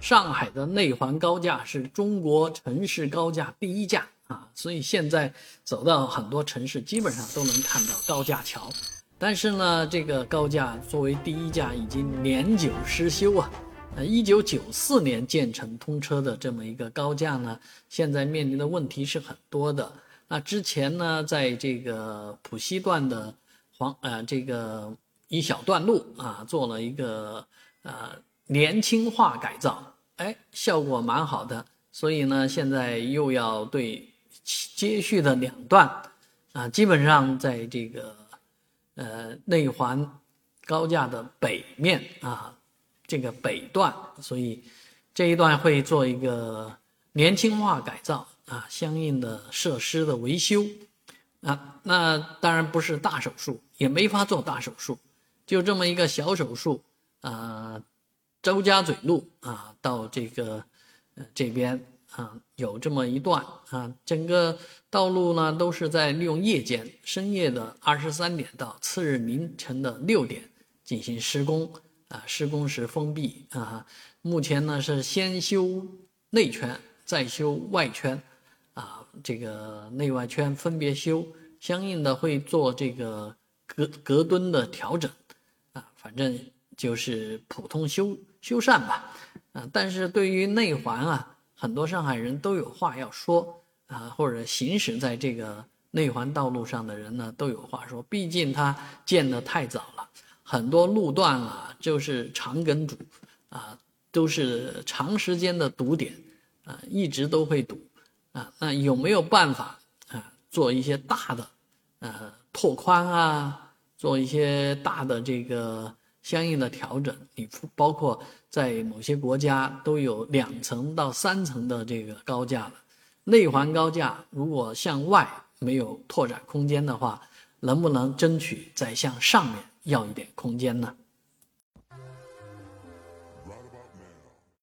上海的内环高架是中国城市高架第一架啊，所以现在走到很多城市，基本上都能看到高架桥。但是呢，这个高架作为第一架已经年久失修啊。呃，一九九四年建成通车的这么一个高架呢，现在面临的问题是很多的。那之前呢，在这个浦西段的黄呃这个一小段路啊，做了一个呃年轻化改造，哎，效果蛮好的。所以呢，现在又要对接续的两段啊，基本上在这个呃内环高架的北面啊。这个北段，所以这一段会做一个年轻化改造啊，相应的设施的维修啊，那当然不是大手术，也没法做大手术，就这么一个小手术啊，周家嘴路啊，到这个呃这边啊，有这么一段啊，整个道路呢都是在利用夜间深夜的二十三点到次日凌晨的六点进行施工。啊，施工时封闭啊。目前呢是先修内圈，再修外圈，啊，这个内外圈分别修，相应的会做这个隔隔墩的调整，啊，反正就是普通修修缮吧，啊，但是对于内环啊，很多上海人都有话要说啊，或者行驶在这个内环道路上的人呢都有话说，毕竟它建得太早了。很多路段啊，就是长梗阻，啊，都是长时间的堵点，啊，一直都会堵，啊，那有没有办法啊，做一些大的，呃，拓宽啊，做一些大的这个相应的调整？你包括在某些国家都有两层到三层的这个高架了，内环高架如果向外没有拓展空间的话，能不能争取再向上面？要一点空间呢。